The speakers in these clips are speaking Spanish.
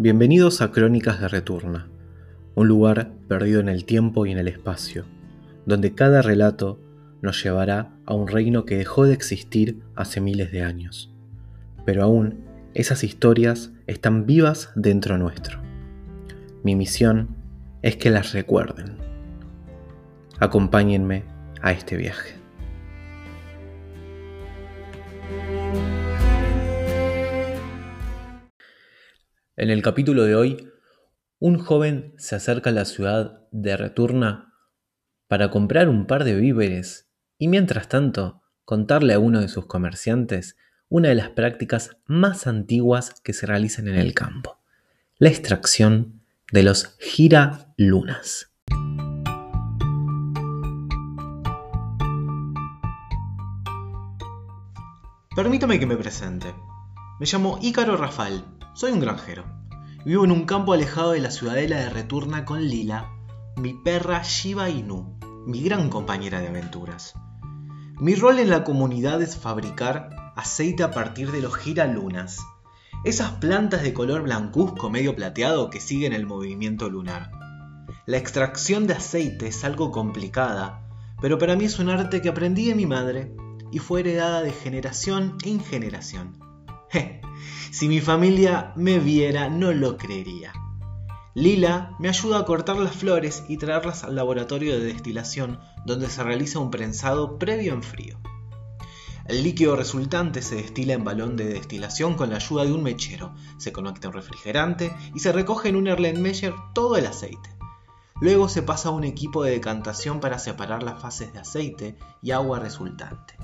Bienvenidos a Crónicas de Returna, un lugar perdido en el tiempo y en el espacio, donde cada relato nos llevará a un reino que dejó de existir hace miles de años. Pero aún esas historias están vivas dentro nuestro. Mi misión es que las recuerden. Acompáñenme a este viaje. En el capítulo de hoy, un joven se acerca a la ciudad de Returna para comprar un par de víveres y mientras tanto contarle a uno de sus comerciantes una de las prácticas más antiguas que se realizan en el campo, la extracción de los giralunas. Permítame que me presente. Me llamo Ícaro Rafael soy un granjero. Vivo en un campo alejado de la ciudadela de Returna con Lila, mi perra Shiba Inu, mi gran compañera de aventuras. Mi rol en la comunidad es fabricar aceite a partir de los giralunas, esas plantas de color blancuzco medio plateado que siguen el movimiento lunar. La extracción de aceite es algo complicada, pero para mí es un arte que aprendí de mi madre y fue heredada de generación en generación. Si mi familia me viera, no lo creería. Lila me ayuda a cortar las flores y traerlas al laboratorio de destilación, donde se realiza un prensado previo en frío. El líquido resultante se destila en balón de destilación con la ayuda de un mechero, se conecta un refrigerante y se recoge en un Erlenmeyer todo el aceite. Luego se pasa a un equipo de decantación para separar las fases de aceite y agua resultante.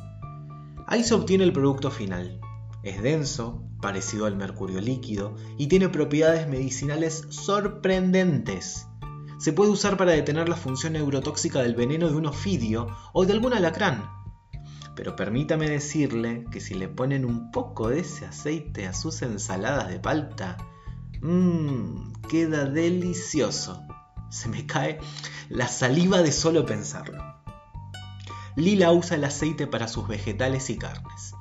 Ahí se obtiene el producto final, es denso, parecido al mercurio líquido, y tiene propiedades medicinales sorprendentes. Se puede usar para detener la función neurotóxica del veneno de un ofidio o de algún alacrán. Pero permítame decirle que si le ponen un poco de ese aceite a sus ensaladas de palta, mmm, queda delicioso. Se me cae la saliva de solo pensarlo. Lila usa el aceite para sus vegetales y carnes.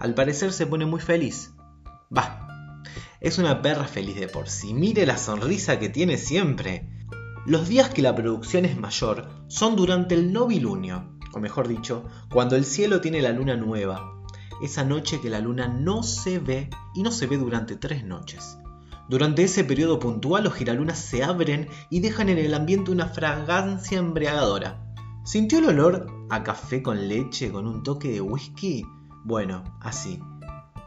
Al parecer se pone muy feliz. Va, es una perra feliz de por sí. Mire la sonrisa que tiene siempre. Los días que la producción es mayor son durante el novilunio, o mejor dicho, cuando el cielo tiene la luna nueva. Esa noche que la luna no se ve y no se ve durante tres noches. Durante ese periodo puntual los giralunas se abren y dejan en el ambiente una fragancia embriagadora. ¿Sintió el olor a café con leche con un toque de whisky? Bueno, así.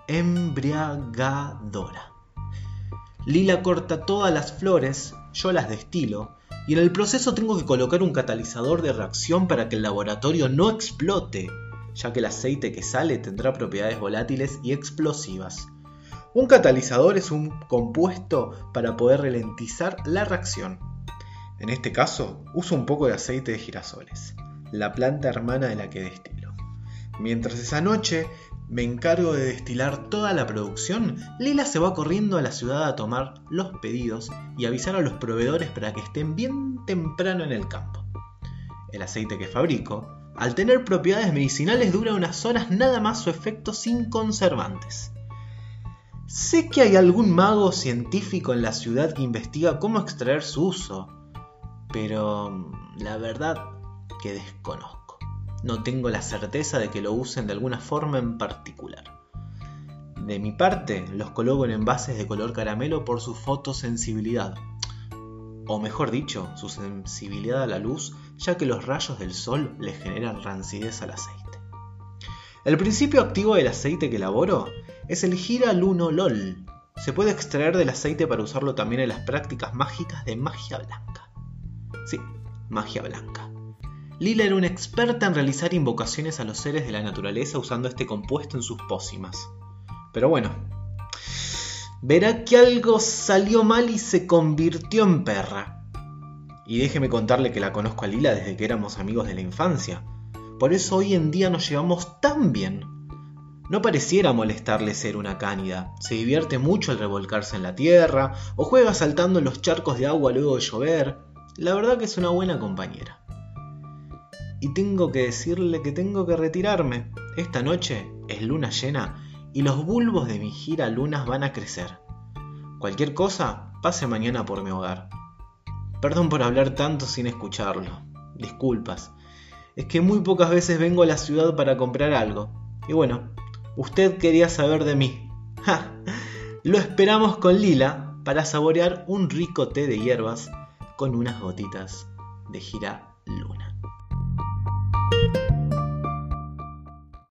Embriagadora. Lila corta todas las flores, yo las destilo, y en el proceso tengo que colocar un catalizador de reacción para que el laboratorio no explote, ya que el aceite que sale tendrá propiedades volátiles y explosivas. Un catalizador es un compuesto para poder ralentizar la reacción. En este caso, uso un poco de aceite de girasoles, la planta hermana de la que destilo. Mientras esa noche me encargo de destilar toda la producción, Lila se va corriendo a la ciudad a tomar los pedidos y avisar a los proveedores para que estén bien temprano en el campo. El aceite que fabrico, al tener propiedades medicinales, dura unas horas nada más su efecto sin conservantes. Sé que hay algún mago científico en la ciudad que investiga cómo extraer su uso, pero la verdad que desconozco no tengo la certeza de que lo usen de alguna forma en particular. De mi parte, los coloco en envases de color caramelo por su fotosensibilidad, o mejor dicho, su sensibilidad a la luz, ya que los rayos del sol le generan rancidez al aceite. El principio activo del aceite que elaboro es el giralunolol. Se puede extraer del aceite para usarlo también en las prácticas mágicas de magia blanca. Sí, magia blanca. Lila era una experta en realizar invocaciones a los seres de la naturaleza usando este compuesto en sus pócimas. Pero bueno, verá que algo salió mal y se convirtió en perra. Y déjeme contarle que la conozco a Lila desde que éramos amigos de la infancia. Por eso hoy en día nos llevamos tan bien. No pareciera molestarle ser una cánida. Se divierte mucho al revolcarse en la tierra o juega saltando en los charcos de agua luego de llover. La verdad que es una buena compañera y tengo que decirle que tengo que retirarme. Esta noche es luna llena y los bulbos de mi gira lunas van a crecer. Cualquier cosa, pase mañana por mi hogar. Perdón por hablar tanto sin escucharlo. Disculpas. Es que muy pocas veces vengo a la ciudad para comprar algo. Y bueno, usted quería saber de mí. Lo esperamos con Lila para saborear un rico té de hierbas con unas gotitas de gira luna.